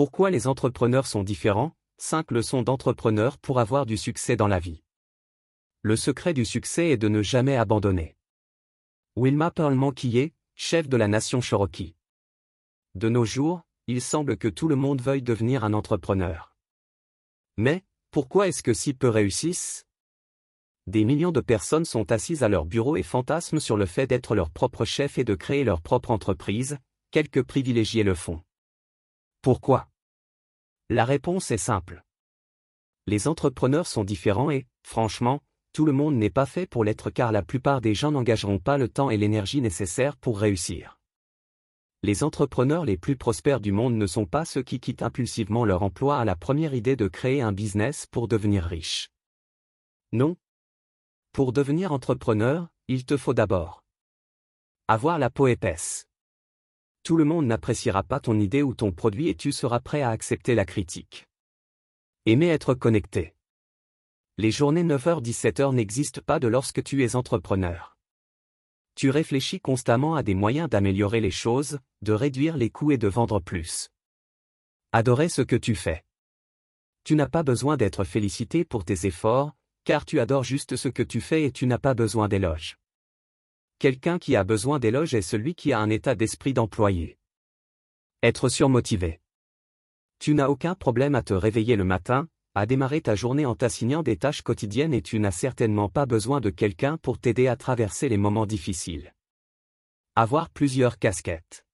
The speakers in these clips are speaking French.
Pourquoi les entrepreneurs sont différents? 5 leçons d'entrepreneurs pour avoir du succès dans la vie. Le secret du succès est de ne jamais abandonner. Wilma Pearl Manquillet, chef de la nation Cherokee. De nos jours, il semble que tout le monde veuille devenir un entrepreneur. Mais, pourquoi est-ce que si peu réussissent? Des millions de personnes sont assises à leur bureau et fantasment sur le fait d'être leur propre chef et de créer leur propre entreprise, quelques privilégiés le font. Pourquoi? La réponse est simple. Les entrepreneurs sont différents et, franchement, tout le monde n'est pas fait pour l'être car la plupart des gens n'engageront pas le temps et l'énergie nécessaires pour réussir. Les entrepreneurs les plus prospères du monde ne sont pas ceux qui quittent impulsivement leur emploi à la première idée de créer un business pour devenir riche. Non. Pour devenir entrepreneur, il te faut d'abord avoir la peau épaisse. Tout le monde n'appréciera pas ton idée ou ton produit et tu seras prêt à accepter la critique. Aimer être connecté. Les journées 9h-17h n'existent pas de lorsque tu es entrepreneur. Tu réfléchis constamment à des moyens d'améliorer les choses, de réduire les coûts et de vendre plus. Adorer ce que tu fais. Tu n'as pas besoin d'être félicité pour tes efforts, car tu adores juste ce que tu fais et tu n'as pas besoin d'éloges. Quelqu'un qui a besoin d'éloges est celui qui a un état d'esprit d'employé. Être surmotivé. Tu n'as aucun problème à te réveiller le matin, à démarrer ta journée en t'assignant des tâches quotidiennes et tu n'as certainement pas besoin de quelqu'un pour t'aider à traverser les moments difficiles. Avoir plusieurs casquettes.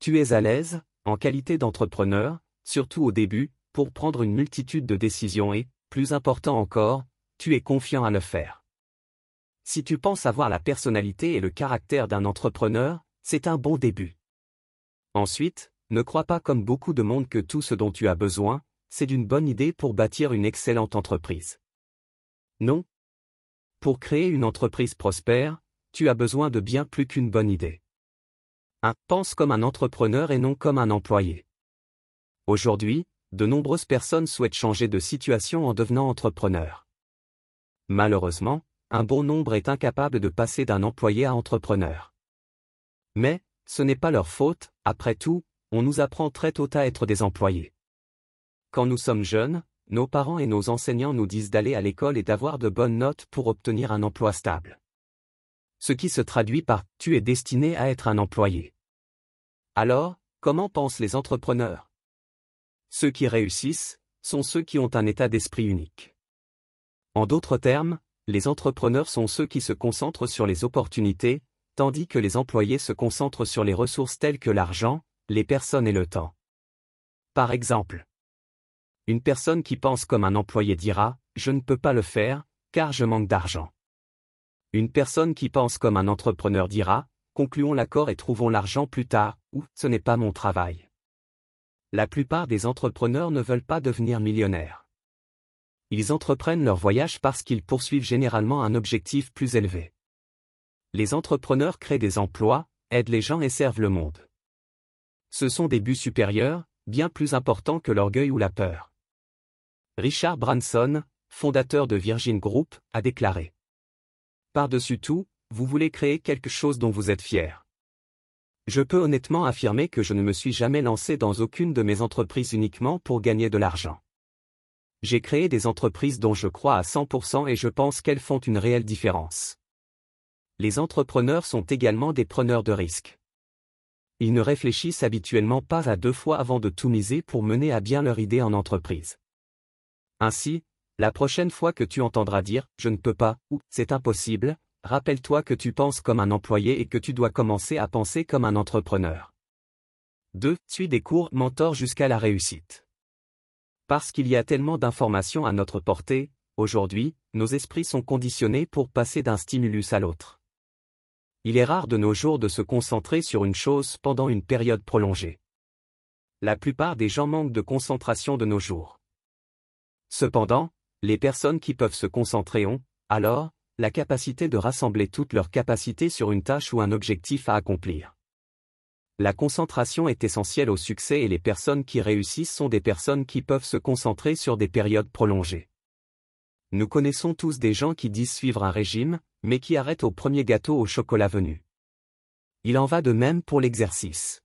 Tu es à l'aise, en qualité d'entrepreneur, surtout au début, pour prendre une multitude de décisions et, plus important encore, tu es confiant à le faire. Si tu penses avoir la personnalité et le caractère d'un entrepreneur, c'est un bon début. Ensuite, ne crois pas comme beaucoup de monde que tout ce dont tu as besoin, c'est d'une bonne idée pour bâtir une excellente entreprise. Non. Pour créer une entreprise prospère, tu as besoin de bien plus qu'une bonne idée. 1. Pense comme un entrepreneur et non comme un employé. Aujourd'hui, de nombreuses personnes souhaitent changer de situation en devenant entrepreneur. Malheureusement, un bon nombre est incapable de passer d'un employé à entrepreneur. Mais, ce n'est pas leur faute, après tout, on nous apprend très tôt à être des employés. Quand nous sommes jeunes, nos parents et nos enseignants nous disent d'aller à l'école et d'avoir de bonnes notes pour obtenir un emploi stable. Ce qui se traduit par tu es destiné à être un employé. Alors, comment pensent les entrepreneurs? Ceux qui réussissent sont ceux qui ont un état d'esprit unique. En d'autres termes, les entrepreneurs sont ceux qui se concentrent sur les opportunités, tandis que les employés se concentrent sur les ressources telles que l'argent, les personnes et le temps. Par exemple, une personne qui pense comme un employé dira, je ne peux pas le faire, car je manque d'argent. Une personne qui pense comme un entrepreneur dira, concluons l'accord et trouvons l'argent plus tard, ou ce n'est pas mon travail. La plupart des entrepreneurs ne veulent pas devenir millionnaires. Ils entreprennent leur voyage parce qu'ils poursuivent généralement un objectif plus élevé. Les entrepreneurs créent des emplois, aident les gens et servent le monde. Ce sont des buts supérieurs, bien plus importants que l'orgueil ou la peur. Richard Branson, fondateur de Virgin Group, a déclaré. Par-dessus tout, vous voulez créer quelque chose dont vous êtes fier. Je peux honnêtement affirmer que je ne me suis jamais lancé dans aucune de mes entreprises uniquement pour gagner de l'argent. J'ai créé des entreprises dont je crois à 100% et je pense qu'elles font une réelle différence. Les entrepreneurs sont également des preneurs de risques. Ils ne réfléchissent habituellement pas à deux fois avant de tout miser pour mener à bien leur idée en entreprise. Ainsi, la prochaine fois que tu entendras dire je ne peux pas ou c'est impossible, rappelle-toi que tu penses comme un employé et que tu dois commencer à penser comme un entrepreneur. 2. Suis des cours mentor jusqu'à la réussite. Parce qu'il y a tellement d'informations à notre portée, aujourd'hui, nos esprits sont conditionnés pour passer d'un stimulus à l'autre. Il est rare de nos jours de se concentrer sur une chose pendant une période prolongée. La plupart des gens manquent de concentration de nos jours. Cependant, les personnes qui peuvent se concentrer ont, alors, la capacité de rassembler toutes leurs capacités sur une tâche ou un objectif à accomplir. La concentration est essentielle au succès et les personnes qui réussissent sont des personnes qui peuvent se concentrer sur des périodes prolongées. Nous connaissons tous des gens qui disent suivre un régime, mais qui arrêtent au premier gâteau au chocolat venu. Il en va de même pour l'exercice.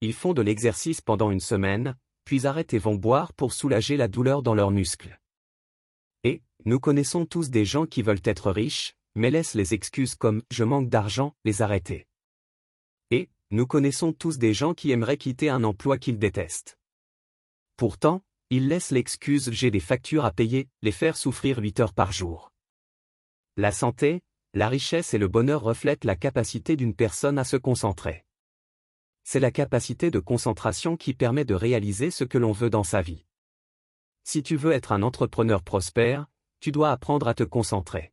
ils font de l'exercice pendant une semaine, puis arrêtent et vont boire pour soulager la douleur dans leurs muscles. Et, nous connaissons tous des gens qui veulent être riches, mais laissent les excuses comme je manque d'argent les arrêter. Nous connaissons tous des gens qui aimeraient quitter un emploi qu'ils détestent. Pourtant, ils laissent l'excuse j'ai des factures à payer, les faire souffrir 8 heures par jour. La santé, la richesse et le bonheur reflètent la capacité d'une personne à se concentrer. C'est la capacité de concentration qui permet de réaliser ce que l'on veut dans sa vie. Si tu veux être un entrepreneur prospère, tu dois apprendre à te concentrer.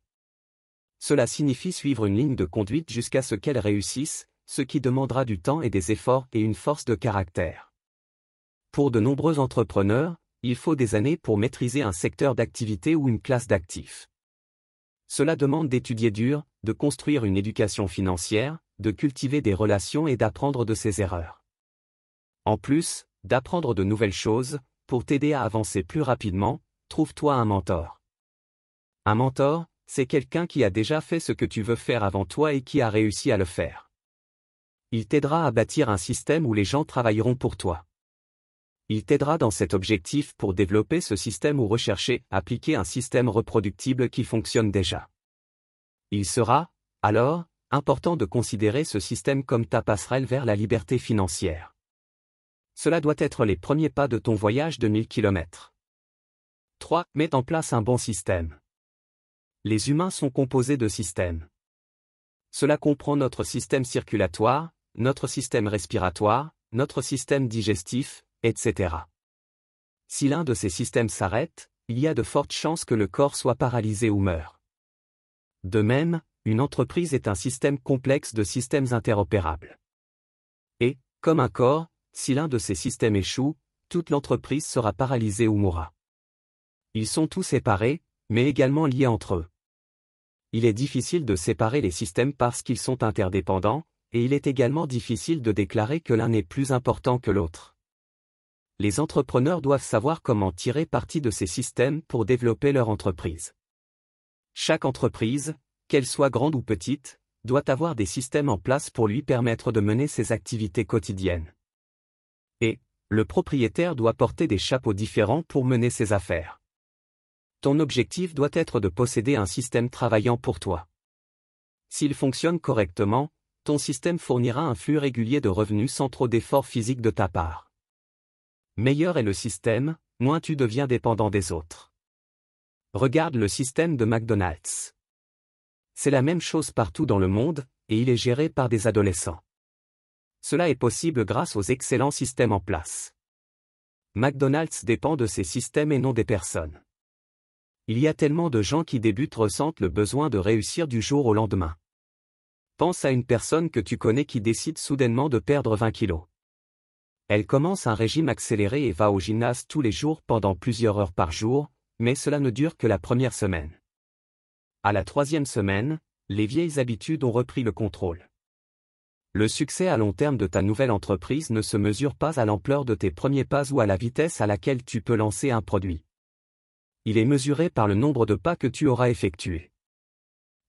Cela signifie suivre une ligne de conduite jusqu'à ce qu'elle réussisse, ce qui demandera du temps et des efforts et une force de caractère. Pour de nombreux entrepreneurs, il faut des années pour maîtriser un secteur d'activité ou une classe d'actifs. Cela demande d'étudier dur, de construire une éducation financière, de cultiver des relations et d'apprendre de ses erreurs. En plus, d'apprendre de nouvelles choses, pour t'aider à avancer plus rapidement, trouve-toi un mentor. Un mentor, c'est quelqu'un qui a déjà fait ce que tu veux faire avant toi et qui a réussi à le faire. Il t'aidera à bâtir un système où les gens travailleront pour toi. Il t'aidera dans cet objectif pour développer ce système ou rechercher, appliquer un système reproductible qui fonctionne déjà. Il sera, alors, important de considérer ce système comme ta passerelle vers la liberté financière. Cela doit être les premiers pas de ton voyage de 1000 km. 3. Mets en place un bon système. Les humains sont composés de systèmes. Cela comprend notre système circulatoire, notre système respiratoire, notre système digestif, etc. Si l'un de ces systèmes s'arrête, il y a de fortes chances que le corps soit paralysé ou meure. De même, une entreprise est un système complexe de systèmes interopérables. Et, comme un corps, si l'un de ces systèmes échoue, toute l'entreprise sera paralysée ou mourra. Ils sont tous séparés, mais également liés entre eux. Il est difficile de séparer les systèmes parce qu'ils sont interdépendants, et il est également difficile de déclarer que l'un est plus important que l'autre. Les entrepreneurs doivent savoir comment tirer parti de ces systèmes pour développer leur entreprise. Chaque entreprise, qu'elle soit grande ou petite, doit avoir des systèmes en place pour lui permettre de mener ses activités quotidiennes. Et, le propriétaire doit porter des chapeaux différents pour mener ses affaires. Ton objectif doit être de posséder un système travaillant pour toi. S'il fonctionne correctement, ton système fournira un flux régulier de revenus sans trop d'efforts physiques de ta part. Meilleur est le système, moins tu deviens dépendant des autres. Regarde le système de McDonald's. C'est la même chose partout dans le monde, et il est géré par des adolescents. Cela est possible grâce aux excellents systèmes en place. McDonald's dépend de ces systèmes et non des personnes. Il y a tellement de gens qui débutent ressentent le besoin de réussir du jour au lendemain. Pense à une personne que tu connais qui décide soudainement de perdre 20 kilos. Elle commence un régime accéléré et va au gymnase tous les jours pendant plusieurs heures par jour, mais cela ne dure que la première semaine. À la troisième semaine, les vieilles habitudes ont repris le contrôle. Le succès à long terme de ta nouvelle entreprise ne se mesure pas à l'ampleur de tes premiers pas ou à la vitesse à laquelle tu peux lancer un produit. Il est mesuré par le nombre de pas que tu auras effectués.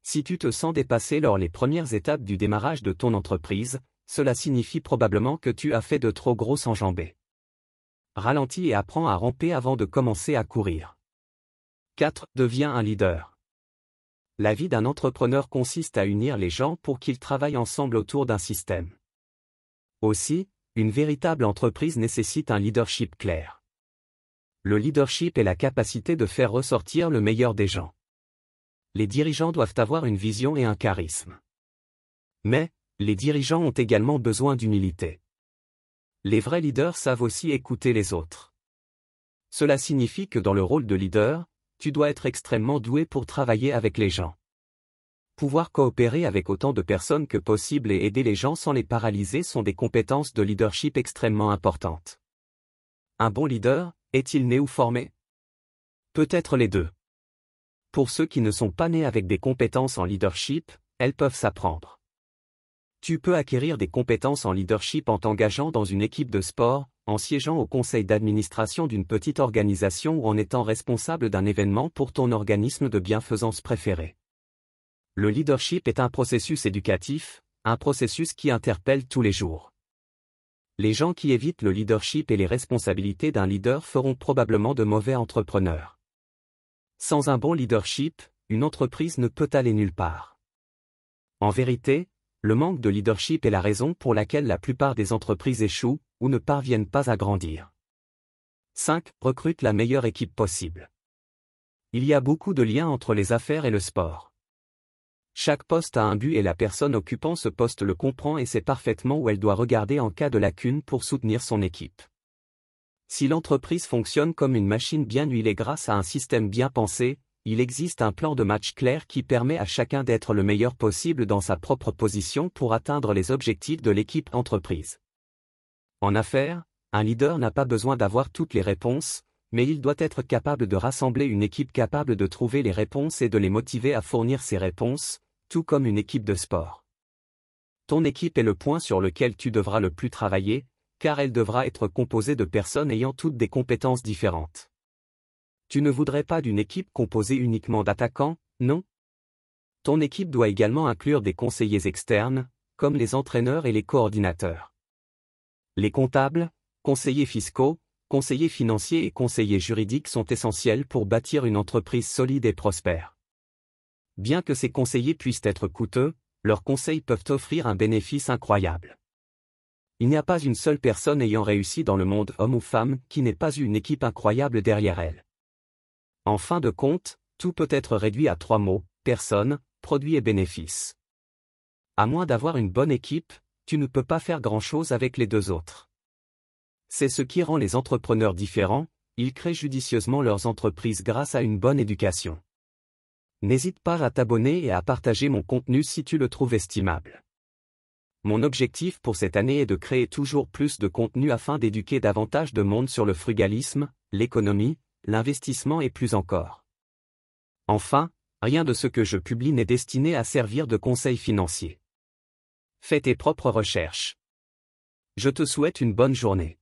Si tu te sens dépassé lors les premières étapes du démarrage de ton entreprise, cela signifie probablement que tu as fait de trop grosses enjambées. Ralentis et apprends à ramper avant de commencer à courir. 4. Deviens un leader. La vie d'un entrepreneur consiste à unir les gens pour qu'ils travaillent ensemble autour d'un système. Aussi, une véritable entreprise nécessite un leadership clair. Le leadership est la capacité de faire ressortir le meilleur des gens. Les dirigeants doivent avoir une vision et un charisme. Mais, les dirigeants ont également besoin d'humilité. Les vrais leaders savent aussi écouter les autres. Cela signifie que dans le rôle de leader, tu dois être extrêmement doué pour travailler avec les gens. Pouvoir coopérer avec autant de personnes que possible et aider les gens sans les paralyser sont des compétences de leadership extrêmement importantes. Un bon leader, est-il né ou formé? Peut-être les deux. Pour ceux qui ne sont pas nés avec des compétences en leadership, elles peuvent s'apprendre. Tu peux acquérir des compétences en leadership en t'engageant dans une équipe de sport, en siégeant au conseil d'administration d'une petite organisation ou en étant responsable d'un événement pour ton organisme de bienfaisance préféré. Le leadership est un processus éducatif, un processus qui interpelle tous les jours. Les gens qui évitent le leadership et les responsabilités d'un leader feront probablement de mauvais entrepreneurs. Sans un bon leadership, une entreprise ne peut aller nulle part. En vérité, le manque de leadership est la raison pour laquelle la plupart des entreprises échouent ou ne parviennent pas à grandir. 5. Recrute la meilleure équipe possible. Il y a beaucoup de liens entre les affaires et le sport. Chaque poste a un but et la personne occupant ce poste le comprend et sait parfaitement où elle doit regarder en cas de lacune pour soutenir son équipe. Si l'entreprise fonctionne comme une machine bien huilée grâce à un système bien pensé, il existe un plan de match clair qui permet à chacun d'être le meilleur possible dans sa propre position pour atteindre les objectifs de l'équipe entreprise. En affaires, un leader n'a pas besoin d'avoir toutes les réponses, mais il doit être capable de rassembler une équipe capable de trouver les réponses et de les motiver à fournir ces réponses, tout comme une équipe de sport. Ton équipe est le point sur lequel tu devras le plus travailler, car elle devra être composée de personnes ayant toutes des compétences différentes. Tu ne voudrais pas d'une équipe composée uniquement d'attaquants, non? Ton équipe doit également inclure des conseillers externes, comme les entraîneurs et les coordinateurs. Les comptables, conseillers fiscaux, conseillers financiers et conseillers juridiques sont essentiels pour bâtir une entreprise solide et prospère. Bien que ces conseillers puissent être coûteux, leurs conseils peuvent offrir un bénéfice incroyable. Il n'y a pas une seule personne ayant réussi dans le monde homme ou femme qui n'ait pas eu une équipe incroyable derrière elle. En fin de compte, tout peut être réduit à trois mots, personne, produit et bénéfice. À moins d'avoir une bonne équipe, tu ne peux pas faire grand-chose avec les deux autres. C'est ce qui rend les entrepreneurs différents, ils créent judicieusement leurs entreprises grâce à une bonne éducation. N'hésite pas à t'abonner et à partager mon contenu si tu le trouves estimable. Mon objectif pour cette année est de créer toujours plus de contenu afin d'éduquer davantage de monde sur le frugalisme, l'économie, l'investissement et plus encore. Enfin, rien de ce que je publie n'est destiné à servir de conseil financier. Fais tes propres recherches. Je te souhaite une bonne journée.